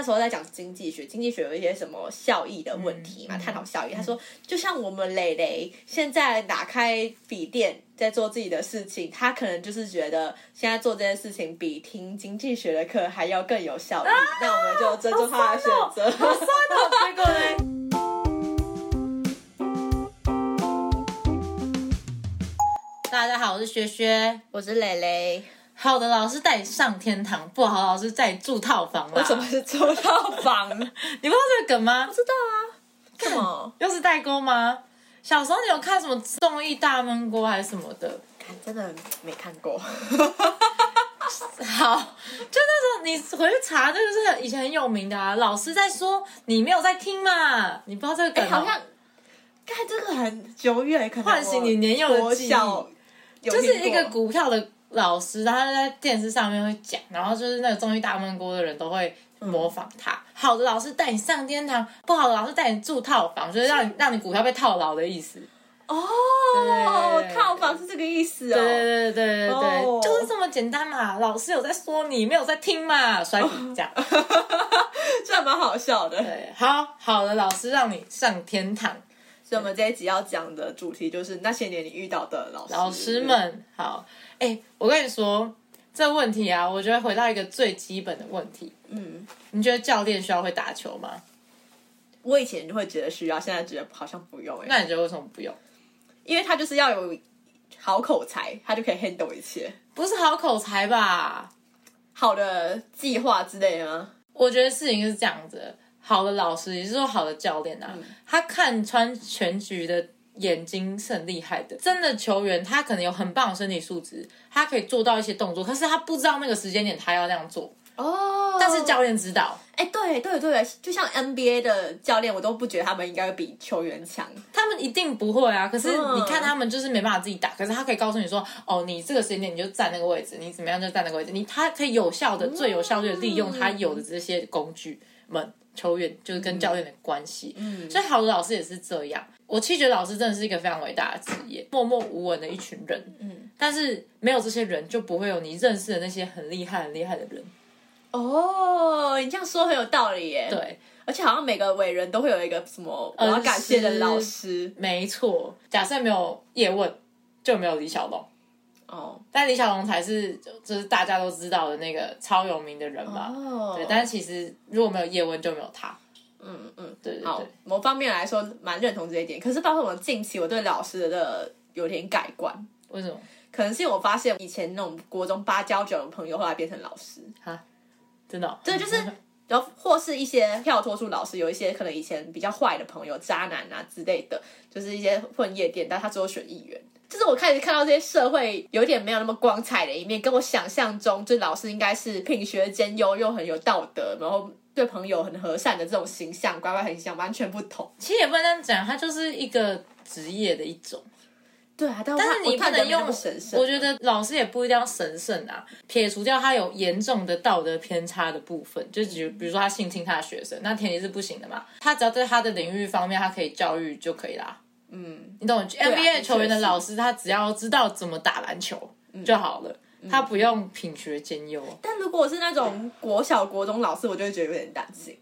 那时候在讲经济学，经济学有一些什么效益的问题嘛，探讨效益。他说，就像我们磊磊现在打开笔电在做自己的事情，他可能就是觉得现在做这件事情比听经济学的课还要更有效益。那我们就尊重他的选择。好酸哦，结果呢？大家好，我是薛薛。我是蕾蕾，好的老师带你上天堂，不好的老师带你住套房啦。为什么是住套房？不 知你不知道这个梗吗？不知道啊，什么？又是代沟吗？小时候你有看什么综艺大闷锅还是什么的？看真的没看过。好，就那时候你回去查，这个是以前很有名的啊。老师在说，你没有在听嘛？你不知道这个梗、好像，看这个很久远，可能唤醒你年幼的我记忆就是一个股票的老师，他在电视上面会讲，然后就是那个综艺大闷锅的人都会模仿他。好的老师带你上天堂，不好的老师带你住套房，就是让你让你股票被套牢的意思。哦对，套房是这个意思哦。对对对对对就是这么简单嘛。老师有在说你，没有在听嘛，甩笔这样。这还蛮好笑的。对，好好的老师让你上天堂。所以我们这一集要讲的主题就是那些年你遇到的老师。老师，们好，哎、我跟你说这个问题啊，我觉得回到一个最基本的问题，嗯，你觉得教练需要会打球吗？我以前就会觉得需要，现在觉得好像不用哎，那你觉得为什么不用？因为他就是要有好口才，他就可以 handle 一切。不是好口才吧？好的计划之类的吗？我觉得事情是这样子的，好的老师，也就是说好的教练啊，他看穿全局的眼睛是很厉害的。真的球员，他可能有很棒的身体素质，他可以做到一些动作，可是他不知道那个时间点他要那样做，哦，但是教练知道。哎，对对对，就像 NBA 的教练，我都不觉得他们应该比球员强。他们一定不会啊，可是嗯你看他们就是没办法自己打，可是他可以告诉你说，哦，你这个时间点你就站那个位置，你怎么样就站那个位置，你他可以有效的、最有效率的利用他有的这些工具们，球员就是跟教练的关系。嗯，所以好的老师也是这样。我其实觉得老师真的是一个非常伟大的职业，默默无闻的一群人。嗯，但是没有这些人，就不会有你认识的那些很厉害、很厉害的人。哦，你这样说很有道理耶。，对，而且好像每个伟人都会有一个什么我要感谢的老师。没错。假设没有叶问，就没有李小龙。哦但李小龙才是就就是大家都知道的那个超有名的人吧。哦，对，但是其实如果没有叶问，就没有他。嗯嗯，对对好对，，某方面来说蛮认同这一点。可是包括我近期我对老师的有点改观，为什么？可能是因为我发现以前那种国中八交九的朋友，后来变成老师。哈真的哦、对，就是然后或是一些跳脱出老师，有一些可能以前比较坏的朋友、渣男啊之类的，就是一些混夜店，但他最后选议员。就是我开始看到这些社会有点没有那么光彩的一面，跟我想象中，就老师应该是品学兼优又很有道德，然后对朋友很和善的这种形象，乖乖很像，完全不同。其实也不能这样讲，他就是一个职业的一种。对啊，但但是你不能用神圣。我觉得老师也不一定要神圣啊，撇除掉他有严重的道德偏差的部分，就比如比如说他性侵他的学生，那前提是不行的嘛。他只要在他的领域方面，他可以教育就可以啦。嗯，你懂啊？NBA 球员的老师，他只要知道怎么打篮球就好了，他不用品学兼优。但如果是那种国小、国中老师，我就会觉得有点担心，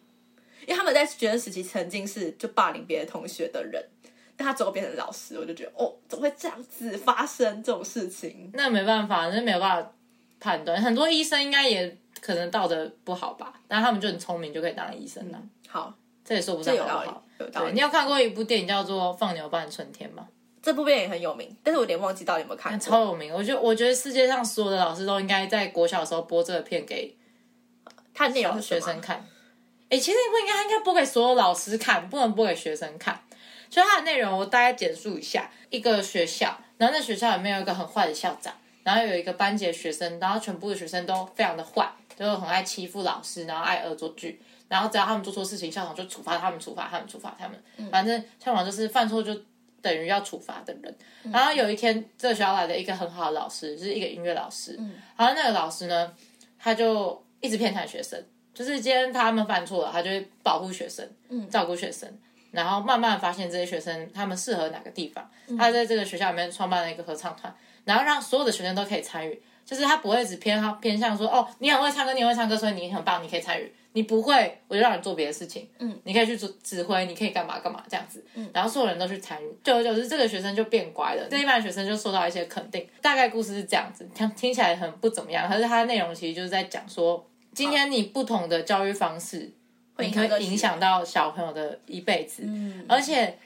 因为他们在学生时期曾经是就霸凌别的同学的人，但他最后变成老师，我就觉得哦，怎么会这样子发生这种事情？那没办法，那没有办法判断。很多医生应该也可能道德不好吧，但他们就很聪明，就可以当医生了。好，这也说不上好不好。，对，有道理你。有看过一部电影叫做《放牛班的春天》吗？这部电影很有名，但是我有点忘记到底有没有看过。超有名，我觉得我觉得世界上所有的老师都应该在国小的时候播这个片给他的内容是学生看。哎、其实不应该，应该播给所有老师看，不能播给学生看。就它的内容，我大概简述一下：一个学校，然后那学校里面有一个很坏的校长，然后有一个班级的学生，然后全部的学生都非常的坏，就是很爱欺负老师，然后爱恶作剧。然后只要他们做错事情，校长就处罚他们，处罚他们，处罚他们。反正校长就是犯错就等于要处罚的人。然后有一天，这个学校来了一个很好的老师，就是一个音乐老师。然后那个老师呢，他就一直骗谈学生，就是今天他们犯错了，他就会保护学生，照顾学生。然后慢慢发现这些学生他们适合哪个地方，他在这个学校里面创办了一个合唱团，然后让所有的学生都可以参与。就是他不会只偏好偏向说哦，你很会唱歌，你很会唱歌，所以你很棒，你可以参与。你不会，我就让你做别的事情。嗯，你可以去指指挥，你可以干嘛干嘛这样子。嗯，然后所有人都去参与，久而久之，这个学生就变乖了。这一班学生就受到一些肯定。大概故事是这样子，听听起来很不怎么样，可是它的内容其实就是在讲说，今天你不同的教育方式，影响到小朋友的一辈子。嗯，而且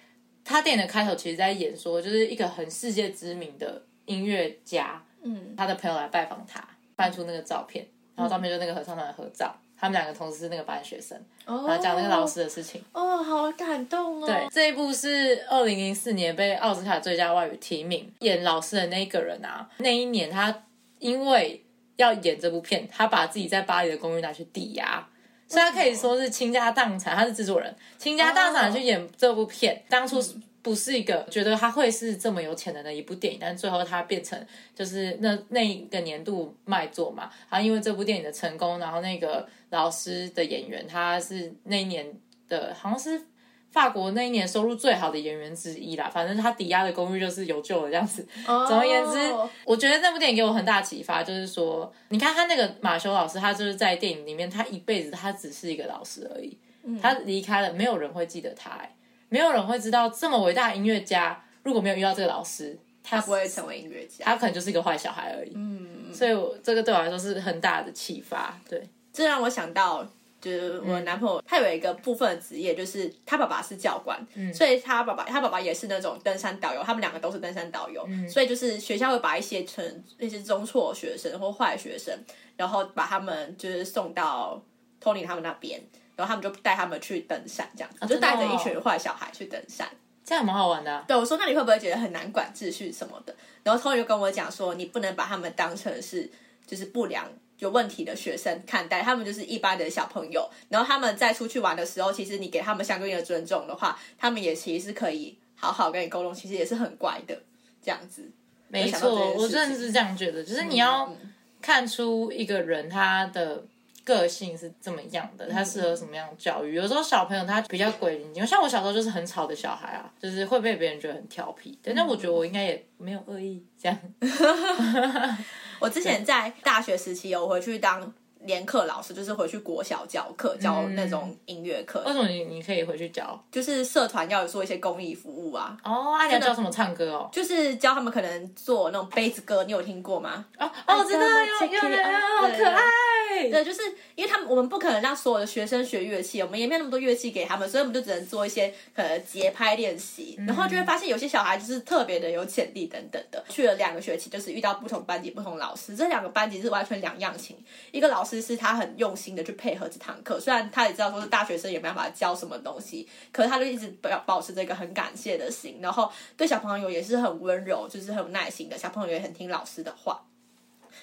他电影的开头其实在演说，就是一个很世界知名的音乐家，嗯，他的朋友来拜访他，翻出那个照片，然后照片就那个合唱团的合照。他们两个同时是那个班学生，然后讲那个老师的事情。哦，好感动哦！对，这一部是二零零四年被奥斯卡最佳外语提名，演老师的那一个人啊，那一年他因为要演这部片，他把自己在巴黎的公寓拿去抵押，所以他可以说是倾家荡产。他是制作人，倾家荡产去演这部片，当初。不是一个觉得他会是这么有潜能的一部电影，但最后他变成就是那那一个年度卖座嘛。然后因为这部电影的成功，然后那个老师的演员他是那一年的好像是法国那一年收入最好的演员之一啦。反正他抵押的公寓就是有救了这样子。总而言之，我觉得那部电影给我很大启发，就是说，你看他那个马修老师，他就是在电影里面，他一辈子他只是一个老师而已。他离开了，没有人会记得他。没有人会知道这么伟大的音乐家，如果没有遇到这个老师，他不会成为音乐家，他可能就是一个坏小孩而已。嗯，所以这个对我来说是很大的启发。对，这让我想到，就是我男朋友他有一个部分的职业，就是他爸爸是教官，所以他爸爸他爸爸也是那种登山导游，他们两个都是登山导游，所以就是学校会把一些成那些中辍学生或坏学生，然后把他们就是送到 Tony 他们那边。然后他们就带他们去登山，这样子就带着一群坏小孩去登山，这样蛮好玩的。对我说：“那你会不会觉得很难管秩序什么的？”然后 Tony 就跟我讲说：“你不能把他们当成是就是不良有问题的学生看待，他们就是一般的小朋友。然后他们在出去玩的时候，其实你给他们相对应的尊重的话，他们也其实是可以好好跟你沟通，其实也是很乖的这样子。”没错，我真的是这样觉得，就是你要看出一个人他的。个性是怎么样的？他适合什么样的教育？有时候小朋友他比较鬼灵精，像我小时候就是很吵的小孩啊，就是会被别人觉得很调皮。但是我觉得我应该也没有恶意这样。我之前在大学时期有回去当。连课老师就是回去国小教课，教那种音乐课。为什么你你可以回去教？就是社团要做一些公益服务啊。哦，你要教什么唱歌哦？就是教他们可能做那种杯子歌，你有听过吗？哦哦，我知道，有有有，好可爱。对，就是因为他们我们不可能让所有的学生学乐器，我们也没有那么多乐器给他们，所以我们就只能做一些可能节拍练习。然后就会发现有些小孩就是特别的有潜力等等的。去了两个学期，就是遇到不同班级、不同老师，这两个班级是完全两样情。一个老师。是他很用心的去配合这堂课，虽然他也知道说是大学生也没办法教什么东西，可是他就一直保保持着一个很感谢的心，然后对小朋友也是很温柔，就是很有耐心的，小朋友也很听老师的话。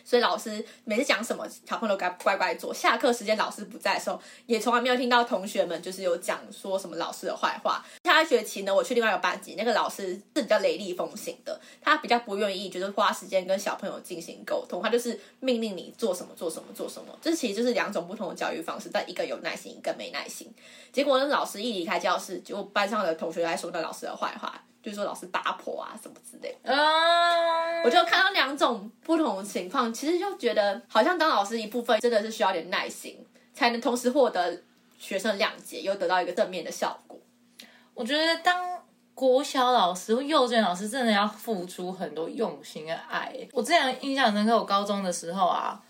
所以老师每次讲什么，小朋友都该乖乖做。下课时间老师不在的时候，也从来没有听到同学们就是有讲说什么老师的坏话。下学期呢，我去另外一个班级，那个老师是比较雷厉风行的，他比较不愿意就是花时间跟小朋友进行沟通，他就是命令你做什么做什么做什么。这其实就是两种不同的教育方式，但一个有耐心，一个没耐心。结果那，老师一离开教室，就班上的同学来说那老师的坏话。就是说老师打破啊什么之类，嗯，我就看到两种不同的情况，其实就觉得好像当老师一部分真的是需要点耐心，才能同时获得学生谅解，又得到一个正面的效果。我觉得当国小老师或幼稚园老师真的要付出很多用心跟爱。我之前印象深刻，我高中的时候啊。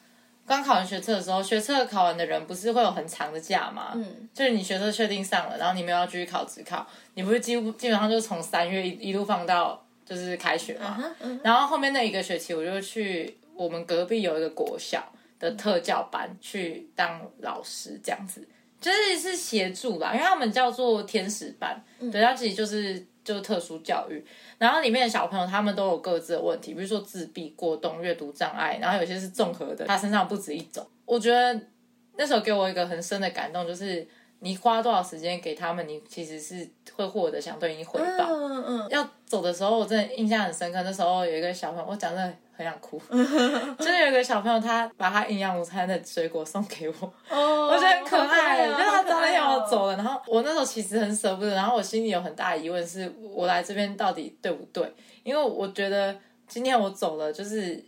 刚考完学测的时候，学测考完的人不是会有很长的假吗？嗯，就是你学测确定上了，然后你没有要继续考职考，你不是几乎基本上就是从三月一一路放到就是开学嘛。然后后面那一个学期，我就去我们隔壁有一个国小的特教班去当老师，这样子就是是协助吧，因为他们叫做天使班，对，它其实就是就是特殊教育。然后里面的小朋友他们都有各自的问题，比如说自闭、过动、阅读障碍，然后有些是综合的，他身上不止一种。我觉得那时候给我一个很深的感动，就是你花多少时间给他们，你其实是会获得相对应回报。嗯嗯。要走的时候，我真的印象很深刻。那时候有一个小朋友，我讲 真的。很想哭，就是有一个小朋友，他把他营养午餐的水果送给我，我觉得很可爱，就是他早点要走了，然后我那时候其实很舍不得，然后我心里有很大的疑问，是我来这边到底对不对？因为我觉得今天我走了，就是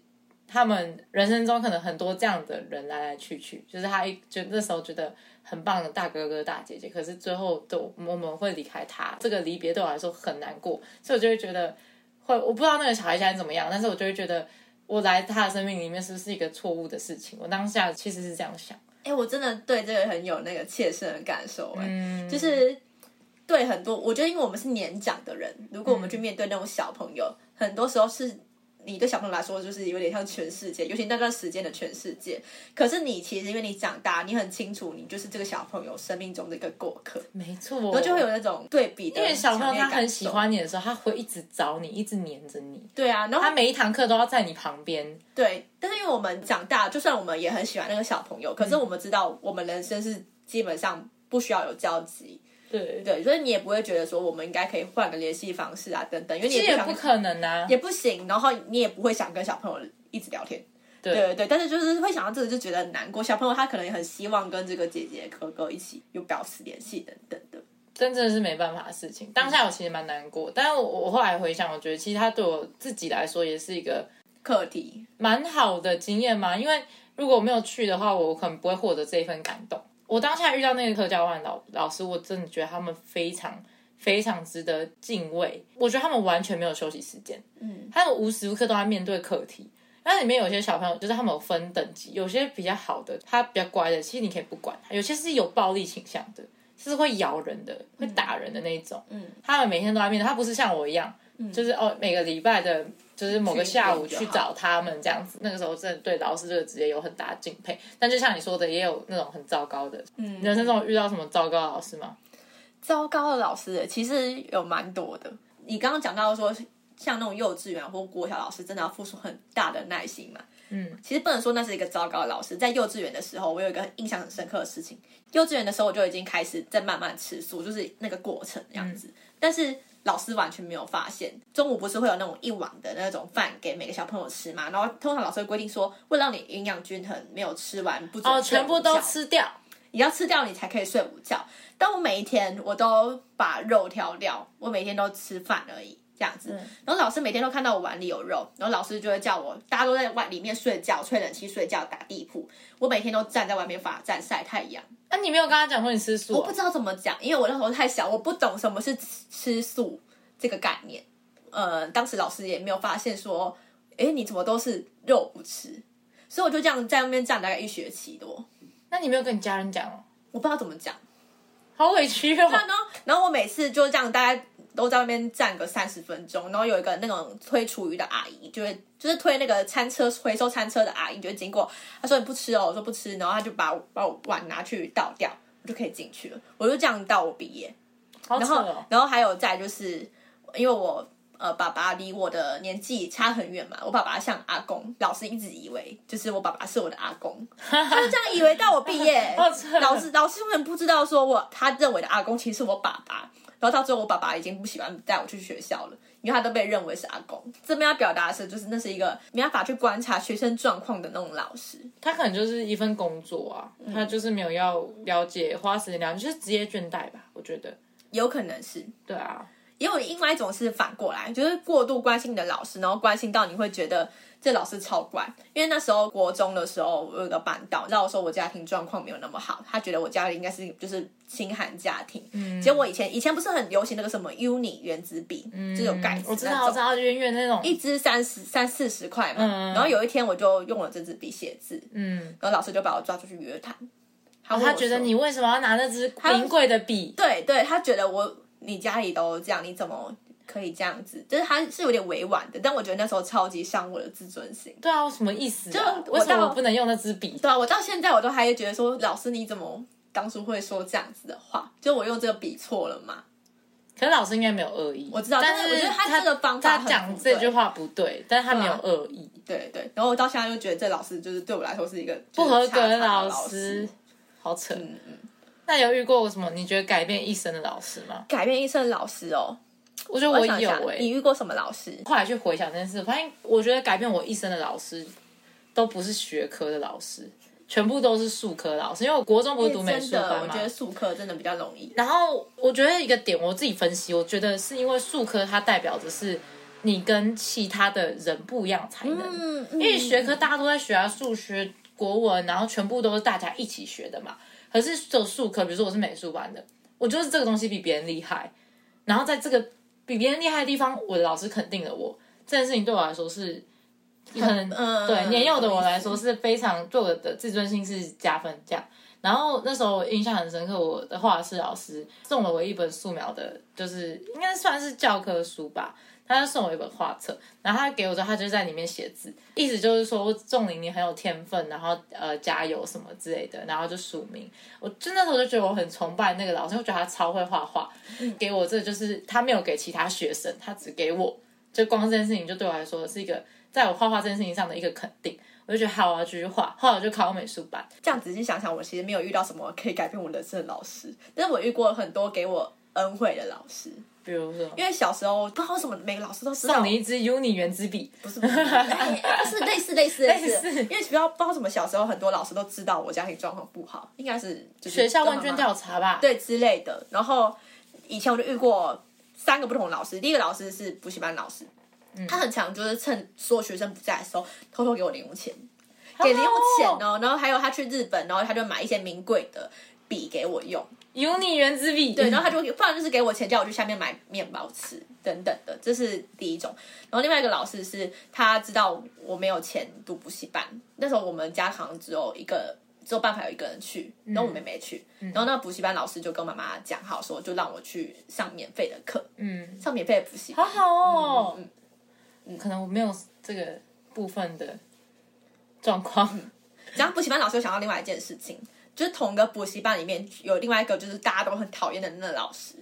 他们人生中可能很多这样的人来来去去，就是他一就那时候觉得很棒的大哥哥大姐姐，可是最后都我们会离开他，这个离别对我来说很难过，所以我就会觉得会我不知道那个小孩现在怎么样，但是我就会觉得我来他的生命里面是不是一个错误的事情？我当下其实是这样想。哎、我真的对这个很有那个切身的感受、哎、嗯，就是对很多，我觉得因为我们是年长的人，如果我们嗯去面对那种小朋友，很多时候是你对小朋友来说就是有点像全世界，尤其那段时间的全世界。可是你其实因为你长大，你很清楚你就是这个小朋友生命中的一个过客，没错，然后就会有那种对比的因为小朋友他很喜受，欢你的时候，他会一直找你，一直黏着你，对啊，然后他每一堂课都要在你旁边。对，但是因为我们长大，就算我们也很喜欢那个小朋友，可嗯是我们知道我们人生是基本上不需要有交集，对，对，所以你也不会觉得说我们应该可以换个联系方式啊等等，因为你其实也不想也不可能啊。也不行，然后你也不会想跟小朋友一直聊天。对对对，但是就是会想到这个就觉得很难过。小朋友他可能也很希望跟这个姐姐哥哥一起有保持联系等等的。真正是没办法的事情。当下我其实蛮难过，但是我我后来回想，我觉得其实他对我自己来说也是一个课题，蛮好的经验嘛。因为如果我没有去的话，我可能不会获得这一份感动。我当下遇到那个课教班老老师，我真的觉得他们非常非常值得敬畏。我觉得他们完全没有休息时间，嗯，他们无时无刻都在面对课题。那里面有些小朋友，就是他们有分等级，有些比较好的，他比较乖的，其实你可以不管他；有些是有暴力倾向的，是会咬人的、会打人的那一种。嗯，他们每天都在面对，他不是像我一样，就是哦每个礼拜的，就是某个下午去去找他们这样子。那个时候真的对老师这个职业有很大的敬佩，但就像你说的，也有那种很糟糕的。嗯，人生中遇到什么糟糕的老师吗？糟糕的老师其实有蛮多的。你刚刚讲到说，像那种幼稚园或国小老师，真的要付出很大的耐心嘛。嗯，其实不能说那是一个糟糕的老师。在幼稚园的时候，我有一个印象很深刻的事情。幼稚园的时候，我就已经开始在慢慢吃素，就是那个过程这样子。但是老师完全没有发现，中午不是会有那种一碗的那种饭给每个小朋友吃嘛？然后通常老师会规定说，为了让你营养均衡，没有吃完不准全部都吃掉。你要吃掉你才可以睡午觉。但我每一天我都把肉挑掉，我每天都吃饭而已，这样子。然后老师每天都看到我碗里有肉，然后老师就会叫我，大家都在碗里面睡觉，吹冷气睡觉，打地铺。我每天都站在外面罚站晒太阳。那、你没有跟他讲说你吃素、哦我不？知道怎么讲，因为我那时候太小，我不懂什么是吃吃素这个概念。呃，当时老师也没有发现说，哎，你怎么都是肉不吃？所以我就这样在外面站大概一学期多，那你没有跟你家人讲哦？我不知道怎么讲。好委屈哦。然后，然后我每次就这样，大概都在外面站个三十分钟，然后有一个那种推厨余的阿姨，就会就是推那个餐车回收餐车的阿姨，就会经过，她说你不吃哦，我说不吃，然后她就把我把我碗拿去倒掉，我就可以进去了。我就这样到我毕业，然后哦。然后还有再就是，因为我。呃，爸爸离我的年纪差很远嘛，我爸爸像阿公，老师一直以为就是我爸爸是我的阿公，他就这样以为到我毕业，老师老师根本不知道说我他认为的阿公其实是我爸爸，然后到最后我爸爸已经不喜欢带我去学校了，因为他都被认为是阿公。这边要表达的是，就是那是一个没办法去观察学生状况的那种老师。他可能就是一份工作啊，嗯他就是没有要了解，花时间了解，就是职业倦怠吧。我觉得，有可能是，对啊，也有另外一种是反过来，就是过度关心你的老师，然后关心到你会觉得这老师超怪。因为那时候国中的时候，我有个班导，让我说我家庭状况没有那么好，他觉得我家里应该是就是清寒家庭。嗯，结果我以前以前不是很流行那个什么 Uni 原子笔，就有盖子嗯我知道，我知道，圆圆那种，一支三十三四十块嘛。嗯然后有一天我就用了这支笔写字，嗯，然后老师就把我抓出去约谈。他问我他觉得你为什么要拿那支名贵的笔？对对，他觉得我你家里都这样，你怎么可以这样子？就是他是有点委婉的，但我觉得那时候超级伤我的自尊心。对啊，什么意思、啊？就我为什么我不能用那支笔？对啊，我到现在我都还会觉得说，老师你怎么当初会说这样子的话？就我用这个笔错了嘛？可是老师应该没有恶意，我知道但但是我觉得他他这个方法讲这句话不对，但是他没有恶意，对对，然后我到现在就觉得这老师就是对我来说是一个不合格的老老师，好扯。嗯嗯，那有遇过什么你觉得改变一生的老师吗？改变一生的老师哦，我觉得我有哎、你遇过什么老师？后来去回想这件事，我发现我觉得改变我一生的老师都不是学科的老师，全部都是术科老师。因为我国中不是读美术班嘛我觉，得术科真的比较容易。然后我觉得一个点，我自己分析，我觉得是因为术科它代表着是你跟其他的人不一样才能。嗯，因为学科大家都在学啊，数学、国文，然后全部都是大家一起学的嘛。可是只有数科，比如说我是美术班的，我就是这个东西比别人厉害，然后在这个比别人厉害的地方，我的老师肯定了我，这件事情对我来说是。可能嗯对年幼的我来说是非常对我的自尊心是加分这样。然后那时候我印象很深刻，我的画室老师送了我一本素描的，就是应该算是教科书吧。他就送我一本画册，然后他给我之后，他就在里面写字，意思就是说仲林你很有天分，然后呃加油什么之类的，然后就署名。我就那时候就觉得我很崇拜那个老师，我觉得他超会画画，给我这就是他没有给其他学生，他只给我，就光这件事情就对我来说是一个在我画画这件事情上的一个肯定。我就觉得好，我要继续画，后来我就考美术班。这样仔细想想，我其实没有遇到什么可以改变我人生的老师，但是我遇过很多给我恩惠的老师。比如说，因为小时候不知道为什么每个老师都知道送你一支 Uni 圆珠笔，不是不是，哎是类似 类似类似，因为不知道不知道什么小时候很多老师都知道我家庭状况不好，应该是就是学校问卷调查吧？，对之类的。然后以前我就遇过三个不同的老师，第一个老师是补习班老师，他很强，就是趁所有学生不在的时候，偷偷给我零用钱，给零用钱哦。然后还有他去日本，然后他就买一些名贵的笔给我用，Uni 圆珠笔，对，然后他就不然就是给我钱，叫我去下面买面包吃等等的，这是第一种。然后另外一个老师是他知道我没有钱读补习班，那时候我们家好像只有一个。只有办法有一个人去，然后我妹妹去，然后那个补习班老师就跟妈妈讲好说，就让我去上免费的课，嗯，上免费的补习好。好哦。嗯可能我没有这个部分的状况。然后补习班老师，又想到另外一件事情，就是同一个补习班里面有另外一个就是大家都很讨厌的那个老师，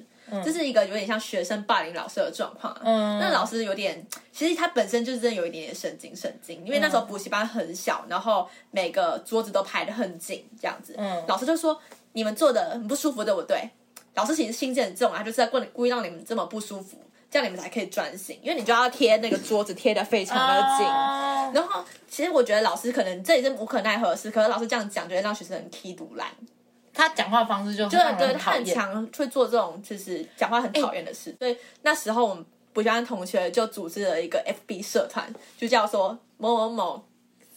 这是一个有点像学生霸凌老师的状况、啊。嗯那老师有点，其实他本身就是真的有一点点神经神经，因为那时候补习班很小，然后每个桌子都排得很紧，这样子。嗯老师就说你们坐的很不舒服，对不对？老师其实心机很重啊，他就是在故故意让你们这么不舒服，这样你们才可以专心，因为你就要贴那个桌子贴的非常的紧。啊然后，其实我觉得老师可能这也是无可奈何的事，可是老师这样讲，就会让学生很踢毒烂。他讲话方式就对让人对，他很。强，会做这种就是讲话很讨厌的事。所以那时候我们补习班同学就组织了一个 FB 社团，就叫做某某某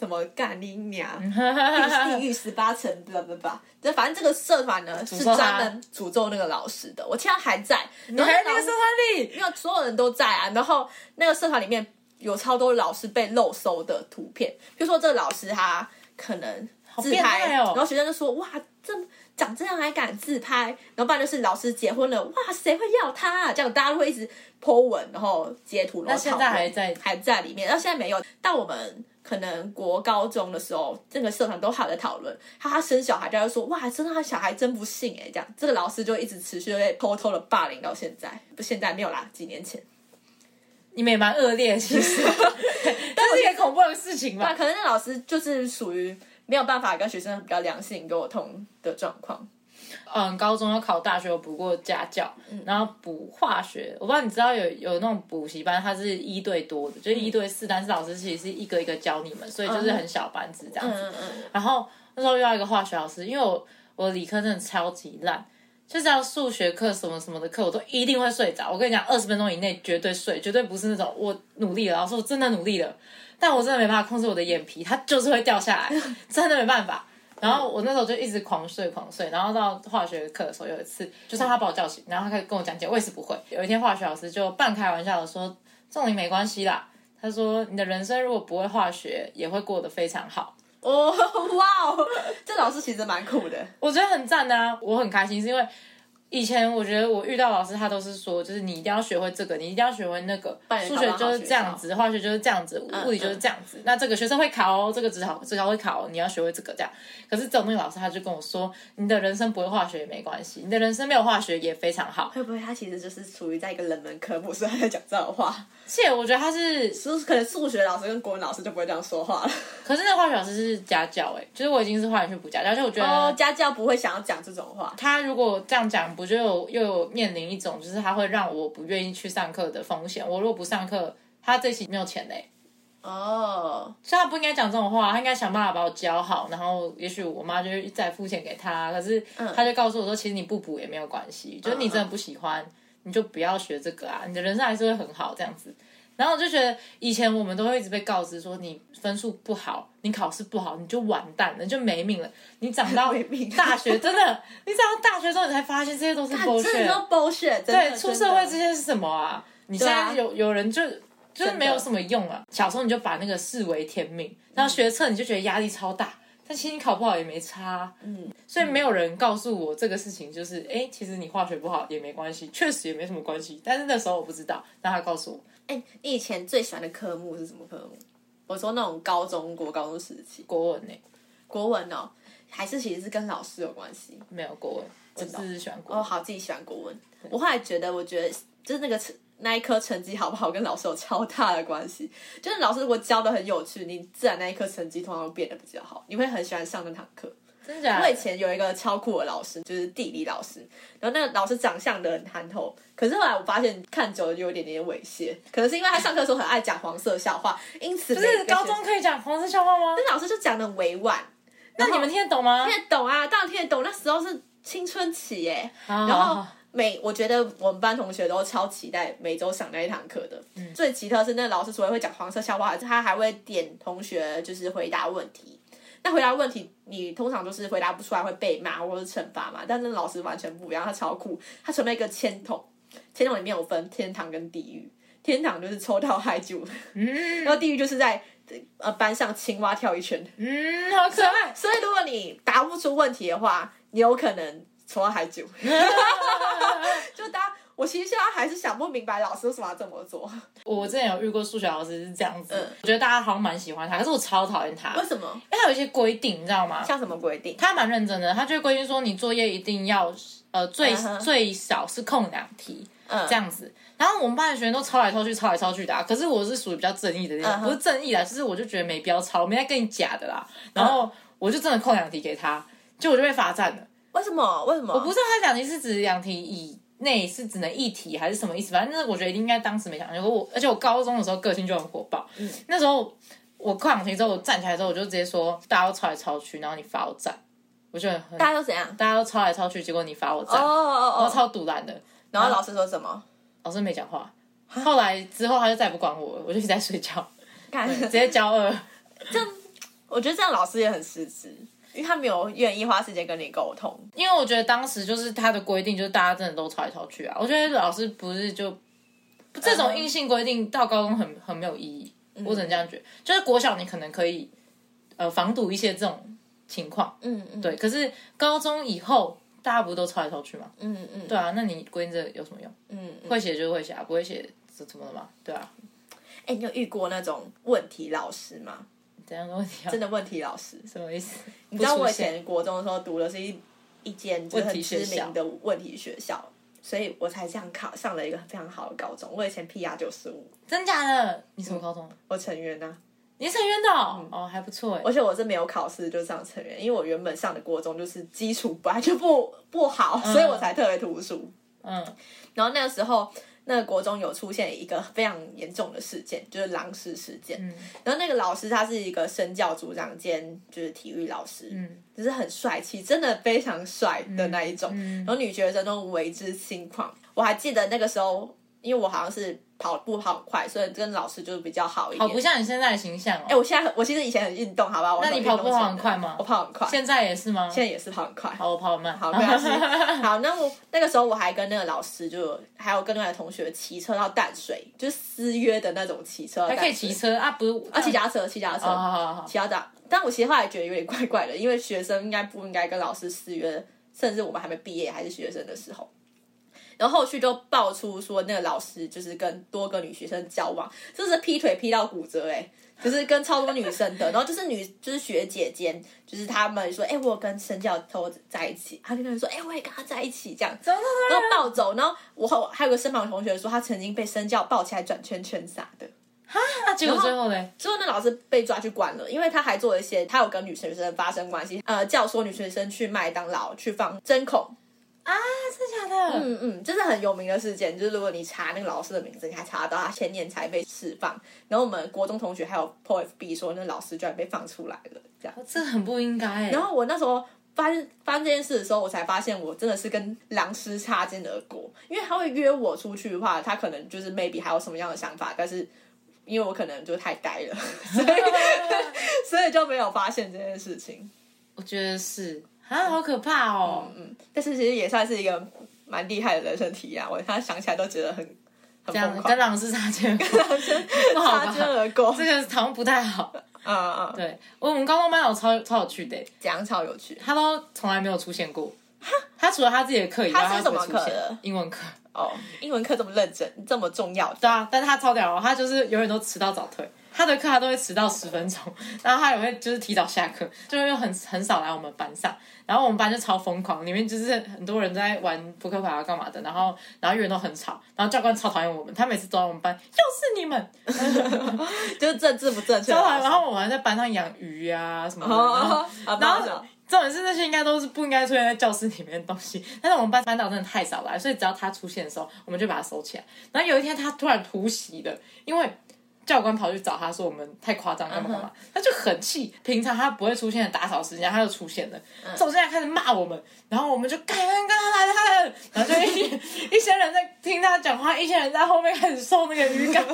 什么干你娘，地 地狱十八层，不不不，这反正这个社团呢是专门诅咒那个老师的。我现在还在，你还在那个社团里？因为所有人都在啊，然后那个社团里面有超多老师被漏收的图片，比如说这个老师他可能自变拍，态哦。然后学生就说哇，这长这样还敢自拍，然后不然就是老师结婚了，哇，谁会要他、啊？这样大家会一直 po 文，然后截图，然后那现在还在还在里面，然后现在没有。到我们可能国高中的时候，这个社团都还有在讨论，他他生小孩，大家就说哇，真的他小孩真不幸哎，这样这个老师就一直持续地被偷偷的霸凌到现在，不现在没有啦，几年前。你们也蛮恶劣，其实 但是一个恐怖的事情那吧？可能那老师就是属于没有办法跟学生比较良性沟通的状况。嗯，高中要考大学，我补过家教，然后补化学。我不知道你知道有有那种补习班，它是一对多的，就是一对四，但是老师其实是一个一个教你们，所以就是很小班制这样子。嗯嗯，然后那时候遇到一个化学老师，因为我我理科真的超级烂，就是要数学课什么什么的课，我都一定会睡着。我跟你讲，二十分钟以内绝对睡，绝对不是那种我努力了，老师我真的努力了，但我真的没办法控制我的眼皮，它就是会掉下来，真的没办法。然后我那时候就一直狂睡狂睡，然后到化学课的时候，有一次就算他把我叫醒，然后他开始跟我讲解，我也是不会。有一天化学老师就半开玩笑的说：“仲林没关系啦。”他说：“你的人生如果不会化学，也会过得非常好。” 哦，哇哦，这老师其实蛮酷的。我觉得很赞啊，我很开心，是因为以前我觉得我遇到老师，他都是说，就是你一定要学会这个，你一定要学会那个，数学就是这样子，化学就是这样子，物理就是这样子。那这个学生会考哦，这个只考只考会考哦，你要学会这个这样。可是总那个老师他就跟我说，你的人生不会化学也没关系，你的人生没有化学也非常好。会不会他其实就是处于在一个冷门科目，所以他在讲这种话？且我觉得他是，就是可能数学老师跟国文老师就不会这样说话了。可是那化学老师是家教哎、就是我已经是化学去补家教，而且我觉得。哦，家教不会想要讲这种话。他如果这样讲，不就有又有面临一种，就是他会让我不愿意去上课的风险。我如果不上课，他这期没有钱嘞，哦，所以他不应该讲这种话，他应该想办法把我教好，然后也许我妈就会再付钱给他。可是他就告诉我说，其实你不补也没有关系，就是你真的不喜欢，你就不要学这个啊，你的人生还是会很好这样子。然后我就觉得以前我们都会一直被告知说，你分数不好，你考试不好，你就完蛋了，你就没命了。你长到 大学，真的，你长到大学之后，你才发现这些都是 bullshit。都 bullshit，对，出社会这些是什么啊？你现在有有人就就是没有什么用啊。小时候你就把那个视为天命，然后学测你就觉得压力超大，但其实你考不好也没差啊。嗯，所以没有人告诉我这个事情，就是哎、诶其实你化学不好也没关系，确实也没什么关系。但是那时候我不知道，但他告诉我，哎、你以前最喜欢的科目是什么科目？我说那种高中国高中时期，国文呢、国文哦，还是其实是跟老师有关系。没有国文，我只是喜欢国哦，文。好，自己喜欢国文。我后来觉得，我觉得就是那个成那一科成绩好不好，跟老师有超大的关系。就是老师如果教的很有趣，你自然那一科成绩通常会变得比较好，你会很喜欢上那堂课。真假的？我以前有一个超酷的老师，就是地理老师，然后那个老师长相的很憨厚，可是后来我发现看久了就有点点猥亵，可能是因为他上课的时候很爱讲黄色笑话，因此不是高中可以讲黄色笑话吗？那老师就讲的委婉，那你们听得懂吗？听得懂啊，当然听得懂，那时候是青春期耶。然然后每我觉得我们班同学都超期待每周上那一堂课的。最奇特是那老师除了会讲黄色笑话，他还会点同学就是回答问题。那回答问题，你通常都是回答不出来会被骂或者是惩罚嘛？但是那老师完全不一样，他超酷，他准备一个签筒，签筒里面有分天堂跟地狱。天堂就是抽到嗨酒，嗯然后地狱就是在呃班上青蛙跳一圈。嗯，好可爱。所以如果你答不出问题的话，你有可能抽到海酒。就大家，我其实现在还是想不明白老师为什么要这么做，我之前有遇过数学老师是这样子，嗯我觉得大家好像蛮喜欢他，可是我超讨厌他，为什么？因为他有一些规定，你知道吗？像什么规定？他蛮认真的，他就会规定说你作业一定要呃最、最少是空两题嗯这样子。然后我们班的学生都抄来抄去，抄来抄去的、啊。可是我是属于比较正义的那种，不是正义啦，就是我就觉得没必要抄，我没在跟你假的啦。然后我就真的空两题给他，就我就被罚站了。为什么？为什么？我不知道他两题是指两题以内是只能一提还是什么意思，反正那我觉得应该当时没想过。我而且我高中的时候个性就很火爆，嗯那时候我跨两题之后，我站起来之后我就直接说大家都抄来抄去，然后你罚我站，我就很大家都怎样？大家都抄来抄去，结果你罚我哦站，哦哦哦。我超堵拦的。然后老师说什么？老师没讲话，后来之后他就再也不管我了，我就一直在睡觉，看，直接交二。我觉得这样老师也很失职，因为他没有愿意花时间跟你沟通。因为我觉得当时就是他的规定，就是大家真的都抄来抄去啊。我觉得老师不是就这种硬性规定到高中很很没有意义，我只能这样觉得。就是国小你可能可以呃防堵一些这种情况，嗯嗯，对。可是高中以后大家不是都抄来抄去吗？嗯嗯对啊，那你规定这有什么用？嗯嗯。会写就是会写啊，不会写怎怎么了嘛？对啊，哎，你有遇过那种问题老师吗？怎样的问题啊？真的问题老师？什么意思？你知道我以前国中的时候读的是一一间就是很知名的问题学校，所以我才这样考上了一个非常好的高中。我以前 PR 九十五，真假的？你什么高中？我成员呢、你是成员的哦，哦还不错哎。而且我是没有考试就上成员，因为我原本上的国中就是基础本来就不不好，所以我才特别读书。嗯，然后那个时候，那个国中有出现一个非常严重的事件，就是狼师事件。嗯然后那个老师他是一个身教组长兼就是体育老师，嗯就是很帅气，真的非常帅的那一种。嗯然后女学生都为之心旷。我还记得那个时候，因为我好像是跑步跑很快，所以跟老师就是比较好一点。好不像你现在的形象哦。哎、我现在我其实以前很运动，好吧？我那你跑步跑很快吗我跑很快，现在也是吗？现在也是跑很快。好，我跑很慢。好，没关系。好，那我那个时候我还跟那个老师就还有跟那个同学骑车到淡水，就是私约的那种骑车到还，可以骑车啊？不是啊，骑脚踏车，骑脚踏车，哦好好好骑到大。但我其实后来觉得有点怪怪的，因为学生应该不应该跟老师私约，甚至我们还没毕业还是学生的时候。然后后续就爆出说，那个老师就是跟多个女学生交往，就是劈腿劈到骨折、欸，哎，就是跟超多女生的。然后就是女，就是学姐间，就是他们说，哎、我有跟身教头在一起，他就跟人说，哎、我也跟他在一起，这样，然后暴走。然后我后还有个身旁同学说，他曾经被身教抱起来转圈圈啥的。那结果最后嘞？最后那老师被抓去关了，因为他还做了一些，他有跟女学生发生关系，呃，教唆女学生去麦当劳去放针孔，啊，真的假的？嗯嗯，这是很有名的事件，就是如果你查那个老师的名字，你还查得到他前年才被释放。然后我们国中同学还有 po FB 说，那老师居然被放出来了，这样。这很不应该哎。然后我那时候发生发生这件事的时候，我才发现我真的是跟狼师擦肩而过，因为他会约我出去的话，他可能就是 maybe 还有什么样的想法，但是因为我可能就太呆了，所以 所以就没有发现这件事情。我觉得是啊，好可怕哦。嗯，但是其实也算是一个蛮厉害的人生体验，我他想起来都觉得很很这样疯狂跟，狼师擦肩而过，不 好擦肩？而过。这个好像不太好。嗯嗯，对，我我们高中班有超超有趣的，这样超有趣。他都从来没有出现过。他除了他自己的课以外，他他是什么不会出现课英文课。哦，英文课这么认真，这么重要，对啊，但是他超屌哦，他就是永远都迟到早退。他的课他都会迟到十分钟，然后他也会就是提早下课，就又很很少来我们班上。然后我们班就超疯狂，里面就是很多人在玩扑克牌啊干嘛的，然后然后永远都很吵，然后教官超讨厌我们，他每次走到我们班，又是你们，就是政治不正确。然后我们还在班上养鱼啊什么的，然后然后然后重点是那些应该都是不应该出现在教室里面的东西，但是我们班班导真的太少来，所以只要他出现的时候，我们就把他收起来。然后有一天他突然突袭了，因为教官跑去找他说我们太夸张干嘛干嘛，他就很气。平常他不会出现的打扫时间，他就出现了，走进来开始骂我们，然后我们就干干干来了来了，然后就一一些人在听他讲话，一些人在后面开始送那个鱼竿。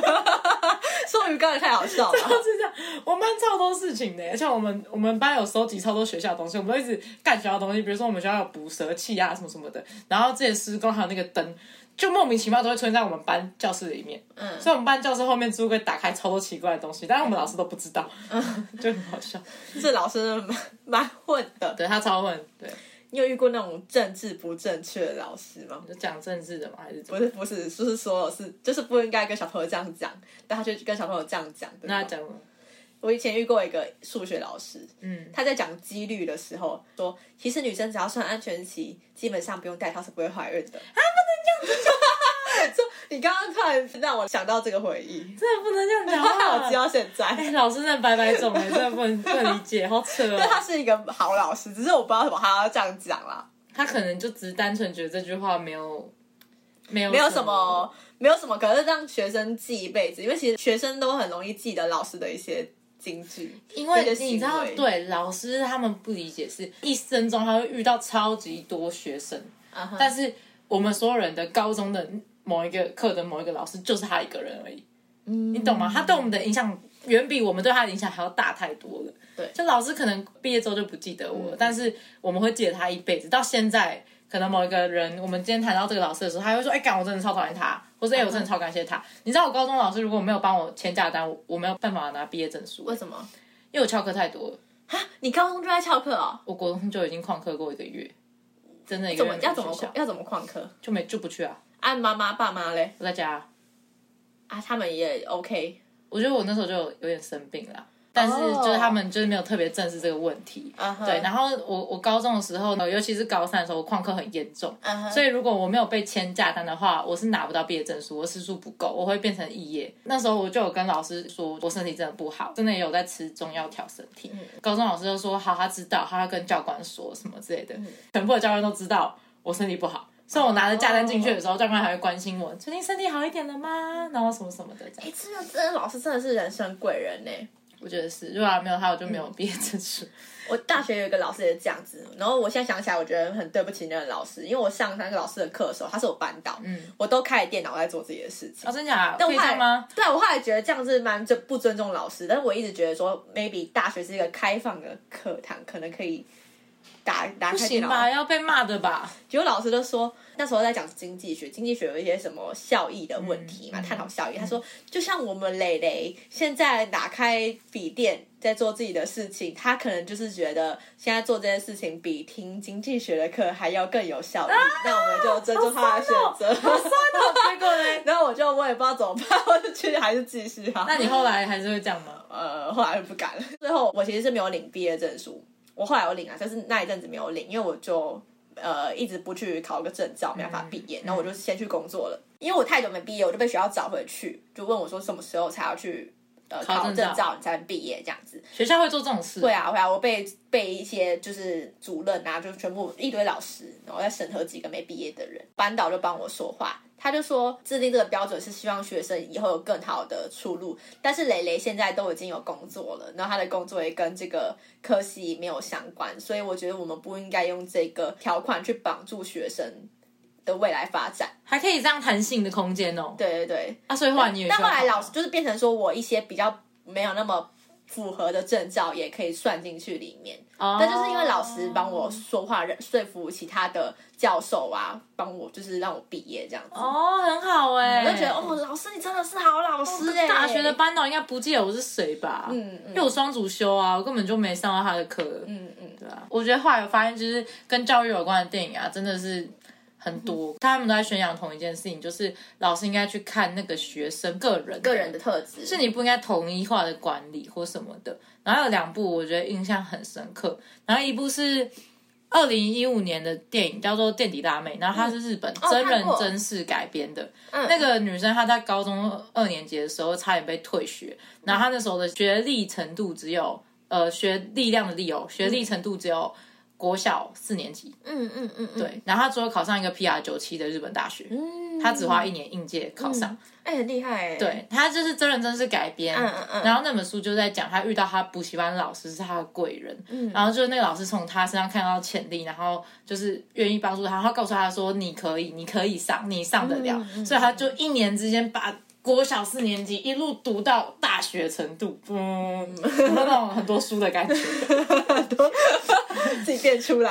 送鱼缸也太好笑了。是这样，我们班超多事情的，而且我们我们班有收集超多学校的东西，我们都一直干学校的东西，比如说我们学校有捕蛇器啊什么什么的，然后这些施工还有那个灯，就莫名其妙都会出现在我们班教室里面，嗯所以我们班教室后面置物柜打开超多奇怪的东西，但是我们老师都不知道，就很好笑。这老师蛮蛮混的。对他超混，对，你有遇过那种政治不正确的老师吗？就讲政治的吗，还是？不是不是，就是说是就是不应该跟小朋友这样讲，但他就跟小朋友这样讲的。那他讲了，我以前遇过一个数学老师，嗯，他在讲几率的时候说，其实女生只要穿安全期，基本上不用戴套是不会怀孕的。啊，不能这样子讲。你刚刚突然让我想到这个回忆，真的不能这样讲 话我记。到现在。哎，老师真的白白种哎，真的不能不能理解，好扯但他哦。是一个好老师，只是我不知道么他要这样讲啦。他可能就只是单纯觉得这句话没有没有没有什么，没有什么，可是让学生记一辈子，因为其实学生都很容易记得老师的一些金句，因为你知道对老师他们不理解是一生中他会遇到超级多学生，但是我们所有人的高中的某一个课的某一个老师就是他一个人而已，嗯你懂吗？他对我们的影响远比我们对他的影响还要大太多了。对嗯就老师可能毕业之后就不记得我了，但是我们会记得他一辈子。到现在，可能某一个人，我们今天谈到这个老师的时候，他会说：“哎、干，我真的超讨厌他，或是哎、我真的超感谢他。你知道我高中老师如果没有帮我签假单，我我没有办法拿毕业证书，为什么？因为我翘课太多了。你高中就在翘课哦？我国中就已经旷课过一个月，真的一个怎月要怎么要怎么旷课？就没就不去啊，啊，妈妈爸妈嘞？我在家啊、啊，他们也 OK。我觉得我那时候就有点生病了，但是就是他们就是没有特别正视这个问题。对，然后我我高中的时候呢，尤其是高三的时候，我旷课很严重，所以如果我没有被签假单的话，我是拿不到毕业证书，我时数不够，我会变成肄业。那时候我就有跟老师说，我身体真的不好，真的也有在吃中药调身体。高中老师就说好，他知道，他要跟教官说什么之类的，全部的教官都知道我身体不好。所以我拿着假单进去的时候，教官还会关心我，最近身体好一点了吗？然后什么什么的这样。哎，这个真的老师真的是人生贵人呢。我觉得是，如果他没有他，我就没有毕业证书。我大学有一个老师也是这样子，然后我现在想起来，我觉得很对不起那个老师，因为我上那个老师的课的时候，他是我班导，嗯，我都开着电脑在做自己的事情哦，。真假？可以但我后来吗？？对，我后来觉得这样子蛮就不尊重老师，但是我一直觉得说，maybe 大学是一个开放的课堂，可能可以打打开电脑。行吧，要被骂的吧？结果老师就说，那时候在讲经济学，经济学有一些什么效益的问题嗯嘛，探讨效益。他说，就像我们蕾蕾现在打开笔电在做自己的事情，他可能就是觉得现在做这件事情比听经济学的课还要更有效益。那我们就尊重他的选择。结果呢？然后我就我也不知道怎么办，我就去还是继续啊。那你后来还是会这样吗？呃，后来就不敢了。最后我其实是没有领毕业证书，我后来有领啊，但是那一阵子没有领，因为我就呃一直不去考个证照，没办法毕业。然后我就先去工作了，因为我太久没毕业，我就被学校找回去，就问我说什么时候才要去呃考考证照证照，你才能毕业这样子。学校会做这种事，会啊会啊，我被被一些就是主任啊，就全部一堆老师，然后再审核几个没毕业的人，班导就帮我说话。他就说，制定这个标准是希望学生以后有更好的出路，但是蕾蕾现在都已经有工作了，然后他的工作也跟这个科系没有相关，所以我觉得我们不应该用这个条款去绑住学生的未来发展。还可以这样弹性的空间哦。对对对，啊，所以后来你也但后来老师就是变成说我一些比较没有那么符合的证照也可以算进去里面。哦但就是因为老师帮我说话，说服其他的教授啊，帮我就是让我毕业这样子。哦，很好哎，我就觉得哦，老师你真的是好老师哎、大学的班导应该不记得我是谁吧？嗯嗯因为我双主修啊，我根本就没上到他的课。嗯嗯，对啊，我觉得后来我发现，就是跟教育有关的电影啊，真的是很多，他们都在宣扬同一件事情，就是老师应该去看那个学生个人个人的特质。是你不应该统一化的管理或什么的。然后有两部我觉得印象很深刻，然后一部是二零一五年的电影叫做《垫底辣妹》，然后它是日本真人真事改编的。嗯。那个女生她在高中二年级的时候差点被退学，然后她那时候的学历程度只有呃学力量的力哦，学历程度只有国小四年级。嗯嗯嗯嗯，对，然后他最后考上一个 PR 九七的日本大学，嗯，她只花一年应届考上。哎、很厉害哎、对，他就是真人真事改编，嗯嗯嗯。然后那本书就在讲他遇到他补习班老师是他的贵人，嗯。然后就是那个老师从他身上看到潜力，然后就是愿意帮助他，他告诉他说你可以，你可以上，你上得了，嗯。所以他就一年之间把。国小四年级一路读到大学程度，嗯，那种很多书的感觉？自己变出来。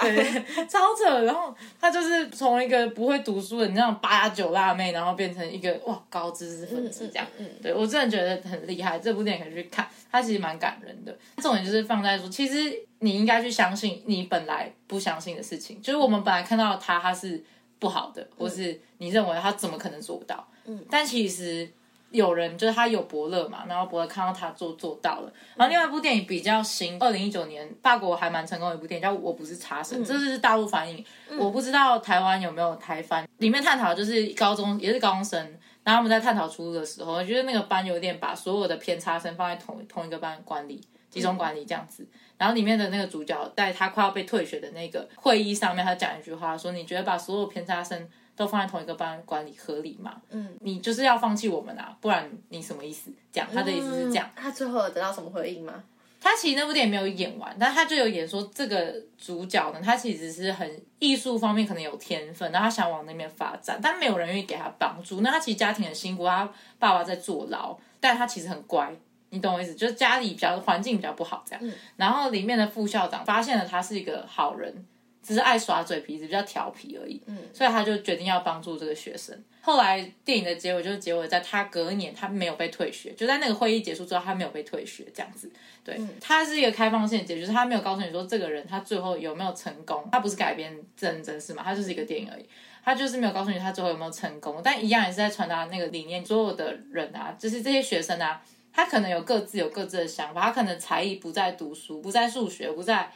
超扯！然后他就是从一个不会读书的那种八九辣妹，然后变成一个哇高知识分子这样。嗯嗯对我真的觉得很厉害，这部电影可以去看，它其实蛮感人的。重点就是放在说，其实你应该去相信你本来不相信的事情，就是我们本来看到他他是不好的，或是你认为他怎么可能做不到？嗯，但其实。有人就是他有伯乐嘛，然后伯乐看到他做做到了。然后另外一部电影比较新，二零一九年法国还蛮成功的一部电影叫《我不是差生》，这是大陆翻译，我不知道台湾有没有台翻。里面探讨就是高中也是高中生，然后我们在探讨出路的时候，我觉得那个班有点把所有的偏差生放在同同一个班管理。集中管理这样子，然后里面的那个主角在他快要被退学的那个会议上面，他讲一句话说：“你觉得把所有偏差生都放在同一个班管理合理吗？嗯，你就是要放弃我们啊，不然你什么意思？这样他的意思是这样。嗯他最后有得到什么回应吗？他其实那部电影没有演完，但他就有演说这个主角呢，他其实是很艺术方面可能有天分，然后他想往那边发展，但没有人愿意给他帮助。那他其实家庭很辛苦，他爸爸在坐牢，但他其实很乖，你懂我意思？就是家里比较环境比较不好这样。然后里面的副校长发现了他是一个好人，只是爱耍嘴皮子，比较调皮而已。嗯，所以他就决定要帮助这个学生。后来电影的结尾就是结尾在他隔年他没有被退学，就在那个会议结束之后他没有被退学这样子。对，他是一个开放性的结局，就是他没有告诉你说这个人他最后有没有成功，他不是改编真人真事嘛，他就是一个电影而已。他就是没有告诉你他最后有没有成功，但一样也是在传达那个理念。所有的人啊，就是这些学生啊，他可能有各自有各自的想法，他可能才艺不在读书，不在数学，不在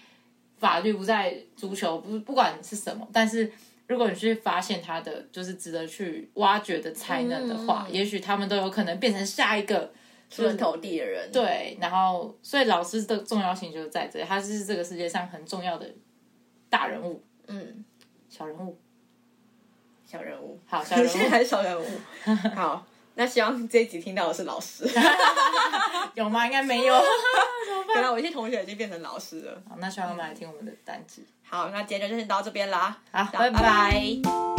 法律，不在足球，不不管是什么，但是如果你去发现他的就是值得去挖掘的才能的话，也许他们都有可能变成下一个出人头地的人，对。然后，所以老师的重要性就是在这里，他是这个世界上很重要的大人物，嗯，小人物。小人物，好，小人物 还是小人物。好，那希望这一集听到的是老师。有吗？应该没有。原来我一些同学已经变成老师了。好，那希望他们来听我们的单集。好，那今天就先到这边啦。好，拜拜拜